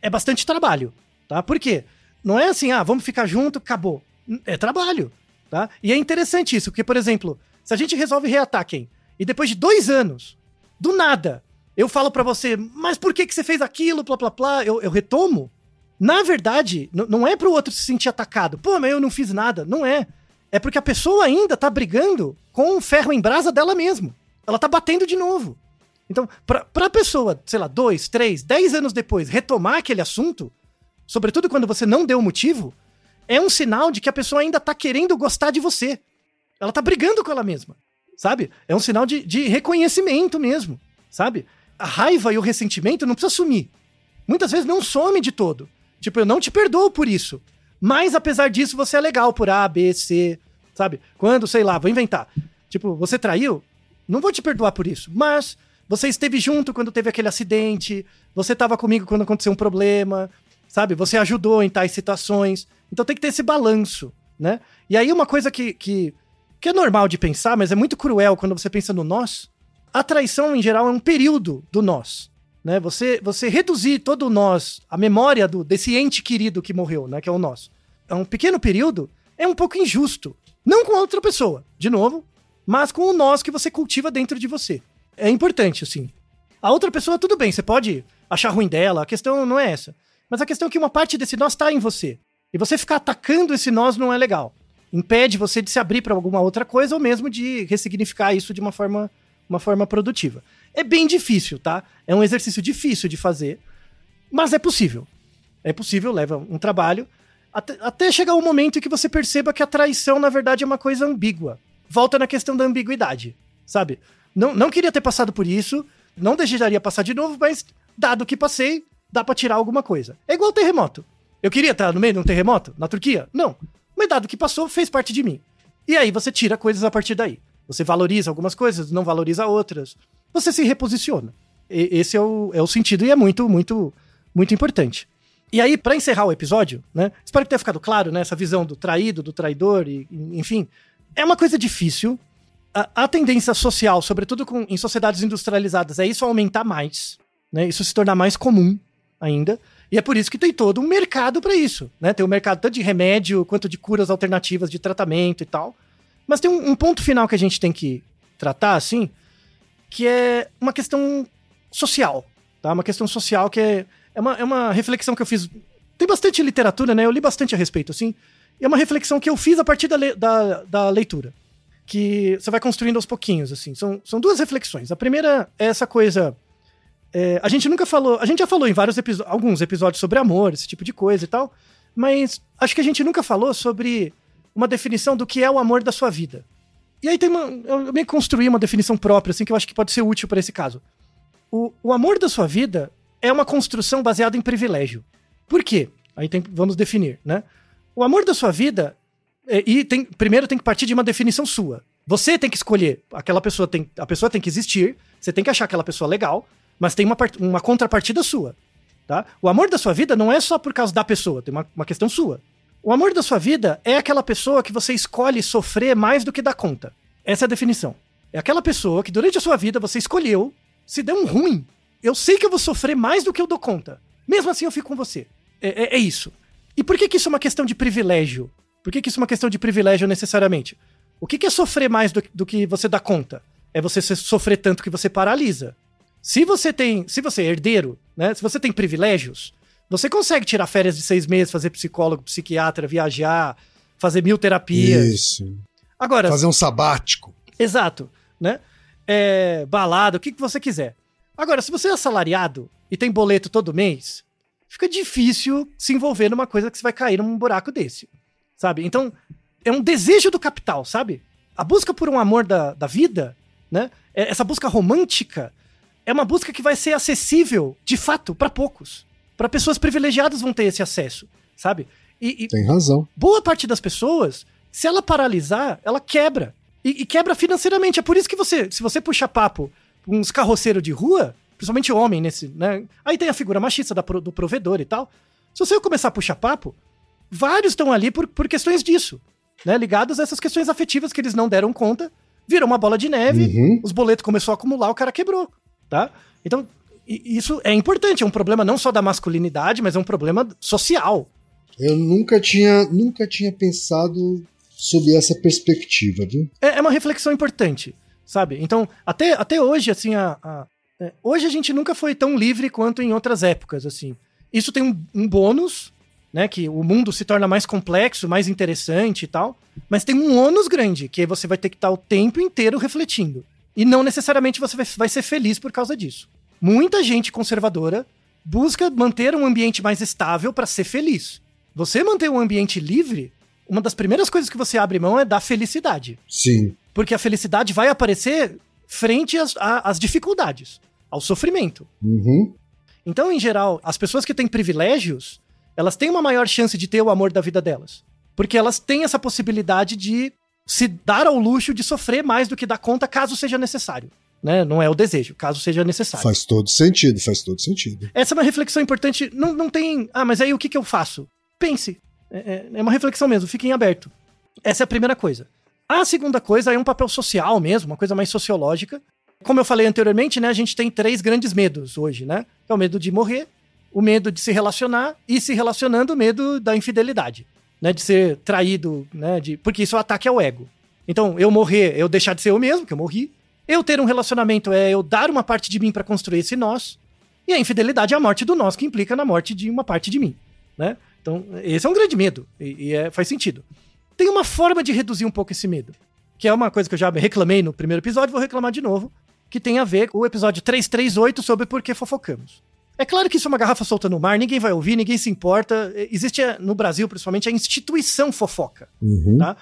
Speaker 3: é bastante trabalho, tá? Por quê? Não é assim, ah, vamos ficar junto, acabou. É trabalho, tá? E é interessante isso, porque, por exemplo, se a gente resolve reatar quem? E depois de dois anos, do nada, eu falo pra você, mas por que, que você fez aquilo, plá, plá, plá, eu, eu retomo? Na verdade, não é pro outro se sentir atacado. Pô, mas eu não fiz nada. Não é. É porque a pessoa ainda tá brigando com o ferro em brasa dela mesmo. Ela tá batendo de novo. Então, pra, pra pessoa, sei lá, dois, três, dez anos depois, retomar aquele assunto, sobretudo quando você não deu motivo, é um sinal de que a pessoa ainda tá querendo gostar de você. Ela tá brigando com ela mesma, sabe? É um sinal de, de reconhecimento mesmo, sabe? A raiva e o ressentimento não precisa sumir. Muitas vezes não some de todo. Tipo, eu não te perdoo por isso. Mas apesar disso, você é legal por A, B, C, sabe? Quando, sei lá, vou inventar. Tipo, você traiu? Não vou te perdoar por isso. Mas você esteve junto quando teve aquele acidente, você estava comigo quando aconteceu um problema, sabe? Você ajudou em tais situações. Então tem que ter esse balanço, né? E aí uma coisa que, que, que é normal de pensar, mas é muito cruel quando você pensa no nós. A traição, em geral, é um período do nós. Né? Você, você reduzir todo o nós, a memória do, desse ente querido que morreu, né? que é o nós, é um pequeno período, é um pouco injusto. Não com a outra pessoa, de novo, mas com o nós que você cultiva dentro de você. É importante, assim. A outra pessoa, tudo bem, você pode achar ruim dela, a questão não é essa. Mas a questão é que uma parte desse nós está em você. E você ficar atacando esse nós não é legal. Impede você de se abrir para alguma outra coisa ou mesmo de ressignificar isso de uma forma, uma forma produtiva. É bem difícil, tá? É um exercício difícil de fazer, mas é possível. É possível, leva um trabalho, até, até chegar um momento em que você perceba que a traição, na verdade, é uma coisa ambígua. Volta na questão da ambiguidade, sabe? Não, não queria ter passado por isso, não desejaria passar de novo, mas dado que passei, dá pra tirar alguma coisa. É igual terremoto. Eu queria estar no meio de um terremoto na Turquia? Não. Mas dado que passou, fez parte de mim. E aí você tira coisas a partir daí. Você valoriza algumas coisas, não valoriza outras. Você se reposiciona. E- esse é o, é o sentido e é muito, muito, muito importante. E aí, pra encerrar o episódio, né? Espero que tenha ficado claro, né? Essa visão do traído, do traidor, e- enfim. É uma coisa difícil. A, a tendência social, sobretudo com- em sociedades industrializadas, é isso aumentar mais, né? Isso se tornar mais comum ainda. E é por isso que tem todo um mercado para isso, né? Tem um mercado tanto de remédio quanto de curas alternativas de tratamento e tal. Mas tem um, um ponto final que a gente tem que tratar, assim, que é uma questão social, tá? Uma questão social que é, é, uma, é uma reflexão que eu fiz. Tem bastante literatura, né? Eu li bastante a respeito, assim. E é uma reflexão que eu fiz a partir da, le- da, da leitura. Que você vai construindo aos pouquinhos, assim. São, são duas reflexões. A primeira é essa coisa. É, a gente nunca falou. A gente já falou em vários alguns episódios sobre amor, esse tipo de coisa e tal. Mas acho que a gente nunca falou sobre uma definição do que é o amor da sua vida. E aí tem uma. Eu meio que construí uma definição própria, assim, que eu acho que pode ser útil para esse caso. O, o amor da sua vida é uma construção baseada em privilégio. Por quê? Aí tem, vamos definir, né? O amor da sua vida. é, e tem, primeiro tem que partir de uma definição sua. Você tem que escolher. Aquela pessoa tem. A pessoa tem que existir. Você tem que achar aquela pessoa legal. Mas tem uma, uma contrapartida sua. Tá? O amor da sua vida não é só por causa da pessoa, tem uma, uma questão sua. O amor da sua vida é aquela pessoa que você escolhe sofrer mais do que dá conta. Essa é a definição. É aquela pessoa que durante a sua vida você escolheu, se der um ruim, eu sei que eu vou sofrer mais do que eu dou conta. Mesmo assim eu fico com você. É, é- é isso. E por que, que isso é uma questão de privilégio? Por que, que isso é uma questão de privilégio necessariamente? O que, que é sofrer mais do, do que você dá conta? É você sofrer tanto que você paralisa. Se você tem, se você é herdeiro, né? Se você tem privilégios, você consegue tirar férias de seis meses, fazer psicólogo, psiquiatra, viajar, fazer mil terapias.
Speaker 5: Isso.
Speaker 3: Agora,
Speaker 5: Fazer um sabático.
Speaker 3: exato, né? É, balada, o que, que você quiser. Agora, se você é assalariado e tem boleto todo mês, fica difícil se envolver numa coisa que você vai cair num buraco desse, sabe? Então, é um desejo do capital, sabe? A busca por um amor da, da vida, né? É- Essa busca romântica é uma busca que vai ser acessível, de fato, para poucos. Para pessoas privilegiadas vão ter esse acesso, sabe? E, e
Speaker 5: Tem razão.
Speaker 3: boa parte das pessoas, se ela paralisar, ela quebra. E, e quebra financeiramente. É por isso que você, se você puxar papo com uns carroceiros de rua, principalmente homem nesse, né? Aí tem a figura machista da do provedor e tal. Se você começar a puxar papo, vários estão ali por, por questões disso, né? Ligados a essas questões afetivas que eles não deram conta, virou uma bola de neve,
Speaker 5: Uhum.
Speaker 3: os boletos começou a acumular, o cara quebrou, tá? Então, isso é importante, é um problema não só da masculinidade, mas é um problema social,
Speaker 5: Eu nunca tinha, nunca tinha pensado sob essa perspectiva, viu?
Speaker 3: é, é uma reflexão importante, sabe? Então, até, até hoje, assim, a, a- é, hoje a gente nunca foi tão livre quanto em outras épocas, assim. Isso tem um, um bônus, né? Que o mundo se torna mais complexo, mais interessante e tal. Mas tem um ônus grande, que você vai ter que estar o tempo inteiro refletindo. E não necessariamente você vai, ser feliz por causa disso. Muita gente conservadora busca manter um ambiente mais estável para ser feliz. Você manter um ambiente livre, uma das primeiras coisas que você abre mão é da felicidade.
Speaker 5: Sim.
Speaker 3: Porque a felicidade vai aparecer frente às, às dificuldades, ao sofrimento.
Speaker 5: Uhum.
Speaker 3: Então, em geral, as pessoas que têm privilégios, elas têm uma maior chance de ter o amor da vida delas. Porque elas têm essa possibilidade de se dar ao luxo de sofrer mais do que dar conta, caso seja necessário. Né? Não é o desejo, caso seja necessário.
Speaker 5: Faz todo sentido, faz todo sentido.
Speaker 3: Essa é uma reflexão importante. Não, não tem. Ah, mas aí o que, que eu faço? Pense. É, é- é uma reflexão mesmo, fiquem aberto. Essa é a primeira coisa. A segunda coisa é um papel social mesmo, uma coisa mais sociológica. Como eu falei anteriormente, né, a gente tem três grandes medos hoje, né? É o medo de morrer, o medo de se relacionar e se relacionando, o medo da infidelidade, né? De ser traído, né? De, porque isso é um ataque ao ego. Então, eu morrer, eu deixar de ser eu mesmo, que eu morri. Eu ter um relacionamento é eu dar uma parte de mim para construir esse nós. E a infidelidade é a morte do nós, que implica na morte de uma parte de mim, né? Então, esse é um grande medo, e, e é- faz sentido. Tem uma forma de reduzir um pouco esse medo, que é uma coisa que eu já reclamei no primeiro episódio, vou reclamar de novo, que tem a ver com o episódio 338 sobre por que fofocamos. É claro que isso é uma garrafa solta no mar, ninguém vai ouvir, ninguém se importa. Existe eh, no Brasil, principalmente, a instituição fofoca
Speaker 5: Uhum.
Speaker 3: tá?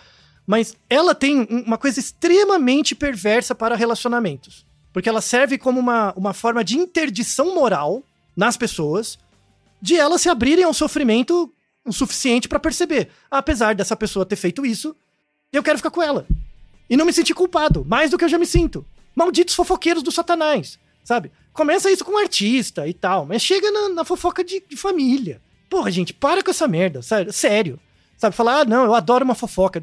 Speaker 3: Mas ela tem um- uma coisa extremamente perversa para relacionamentos. Porque ela serve como uma, uma forma de interdição moral nas pessoas de elas se abrirem ao sofrimento o suficiente pra perceber. Apesar dessa pessoa ter feito isso, eu quero ficar com ela. E não me sentir culpado, mais do que eu já me sinto. Malditos fofoqueiros do satanás, sabe? Começa isso com um artista e tal, mas chega na, na fofoca de, de família. Porra, gente, para com essa merda, sério. sério. Sabe, falar, ah, não, eu adoro uma fofoca.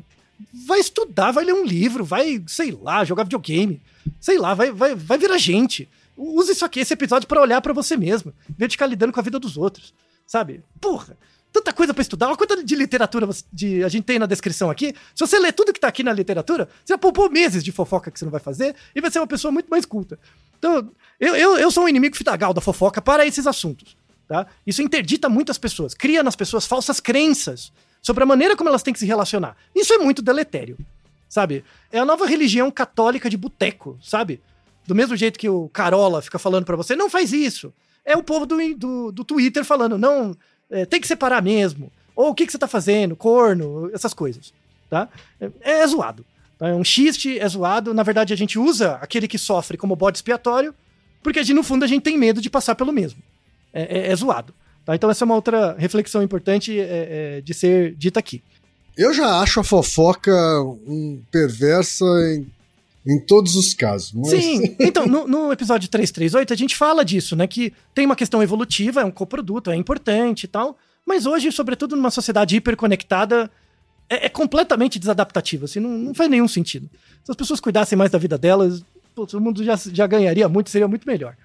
Speaker 3: Vai estudar, vai ler um livro, vai, sei lá, jogar videogame. Sei lá, vai, vai, vai virar gente. Use isso aqui, esse episódio, pra olhar pra você mesmo. Em vez de ficar lidando com a vida dos outros. Sabe? Porra, tanta coisa pra estudar. Olha quanta de literatura de, a gente tem na descrição aqui. Se você ler tudo que tá aqui na literatura, você já poupou meses de fofoca que você não vai fazer e vai ser uma pessoa muito mais culta. Então, eu, eu, eu sou um inimigo fitagal da fofoca para esses assuntos. Tá? Isso interdita muitas pessoas, cria nas pessoas falsas crenças sobre a maneira como elas têm que se relacionar. Isso é muito deletério, sabe? É a nova religião católica de boteco, sabe? Do mesmo jeito que o Carola fica falando pra você, não faz isso. É o povo do, do, do Twitter falando, não, é, tem que separar mesmo. Ou o que, que você tá fazendo, corno, essas coisas, tá? É, é zoado. tá? É um xiste, é zoado. Na verdade, a gente usa aquele que sofre como bode expiatório, porque no fundo a gente tem medo de passar pelo mesmo é, é- é zoado. tá? Então essa é uma outra reflexão importante é, é, de ser dita aqui.
Speaker 1: Eu já acho a fofoca um, perversa em, em todos os casos. Mas...
Speaker 3: Sim, então no, no episódio 338 a gente fala disso, né? Que tem uma questão evolutiva, é um coproduto, é importante e tal. Mas hoje, sobretudo numa sociedade hiperconectada, é, é completamente desadaptativo, assim, não, não faz nenhum sentido. Se as pessoas cuidassem mais da vida delas, putz, o mundo já, já ganharia muito, seria muito melhor.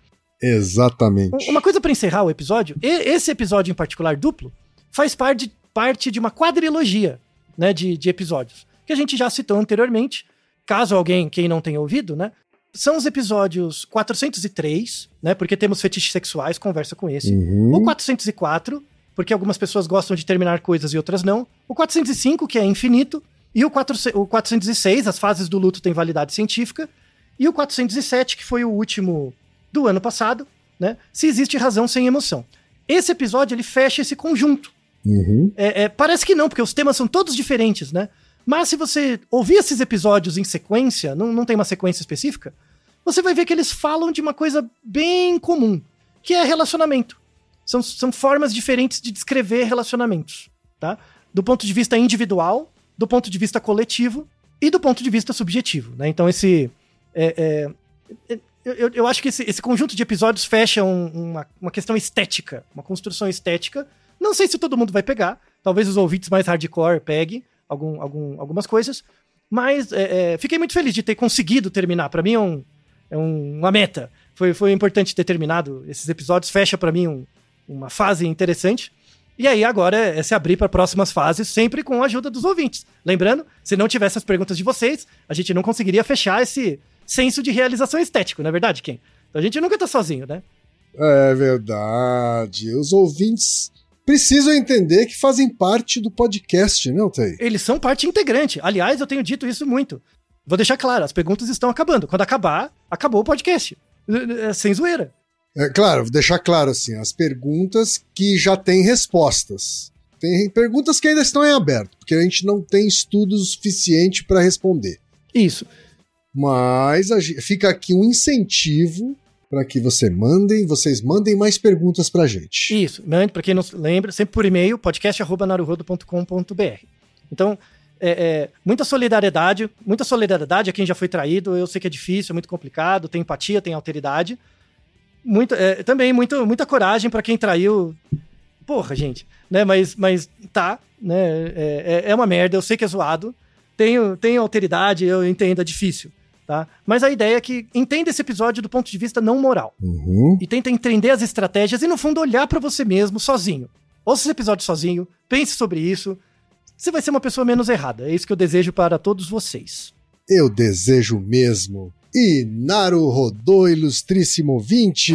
Speaker 1: Exatamente.
Speaker 3: Uma coisa pra encerrar o episódio, esse episódio em particular duplo faz parte, parte de uma quadrilogia, né, de, de episódios, que a gente já citou anteriormente, caso alguém, quem não tenha ouvido, né, são os episódios 403, né, porque temos fetiches sexuais, conversa com esse,
Speaker 1: Uhum.
Speaker 3: o 404, porque algumas pessoas gostam de terminar coisas e outras não, o 405, que é infinito, e o, 4, o 406, as fases do luto têm validade científica, e o 407, que foi o último do ano passado, né? Se existe razão sem emoção. Esse episódio ele fecha esse conjunto.
Speaker 1: Uhum.
Speaker 3: É, é, parece que não, porque os temas são todos diferentes, né? Mas se você ouvir esses episódios em sequência, não, não tem uma sequência específica, você vai ver que eles falam de uma coisa bem comum, que é relacionamento. São, são formas diferentes de descrever relacionamentos, tá? Do ponto de vista individual, do ponto de vista coletivo e do ponto de vista subjetivo, né? Então esse... é, é, eu, eu- eu acho que esse, esse conjunto de episódios fecha um- uma, uma questão estética, uma construção estética. Não sei se todo mundo vai pegar. Talvez os ouvintes mais hardcore peguem algum, algum- algumas coisas. Mas é, é, fiquei muito feliz de ter conseguido terminar. Pra mim é, um- é um- uma meta. Foi, foi importante ter terminado esses episódios. Fecha pra mim um- uma fase interessante. E aí agora é, é se abrir para próximas fases, sempre com a ajuda dos ouvintes. Lembrando, se não tivesse as perguntas de vocês, a gente não conseguiria fechar esse senso de realização estético, não é verdade, Ken? Então a gente nunca tá sozinho, né?
Speaker 1: É verdade. Os ouvintes precisam entender que fazem parte do podcast, né, Altair?
Speaker 3: Eles são parte integrante. Aliás, eu tenho dito isso muito. Vou deixar claro, as perguntas estão acabando. Quando acabar, acabou o podcast. É, Sem zoeira.
Speaker 1: É claro, vou deixar claro assim, as perguntas que já têm respostas. Tem perguntas que ainda estão em aberto, porque a gente não tem estudo suficiente para responder.
Speaker 3: Isso.
Speaker 1: Mas a fica aqui um incentivo para que você mandem, vocês mandem mais perguntas pra gente.
Speaker 3: Isso. Mande, pra quem não lembra, sempre por e-mail, podcast.naruhodo.com.br. Então, é, é, muita solidariedade, muita solidariedade a quem já foi traído. Eu sei que é difícil, é muito complicado, tem empatia, tem alteridade. Muito, é, também muito, muita coragem pra quem traiu. Porra, gente. Né? Mas, mas tá, né? É, é- é uma merda, eu sei que é zoado. Tenho, tenho alteridade, eu entendo, é difícil. Tá? Mas a ideia é que entenda esse episódio do ponto de vista não moral
Speaker 1: Uhum.
Speaker 3: e tenta entender as estratégias e, no fundo, olhar pra você mesmo sozinho. Ouça esse episódio sozinho, pense sobre isso. Você vai ser uma pessoa menos errada. É isso que eu desejo para todos vocês.
Speaker 1: Eu desejo mesmo. E Naru Rodô Ilustríssimo 20.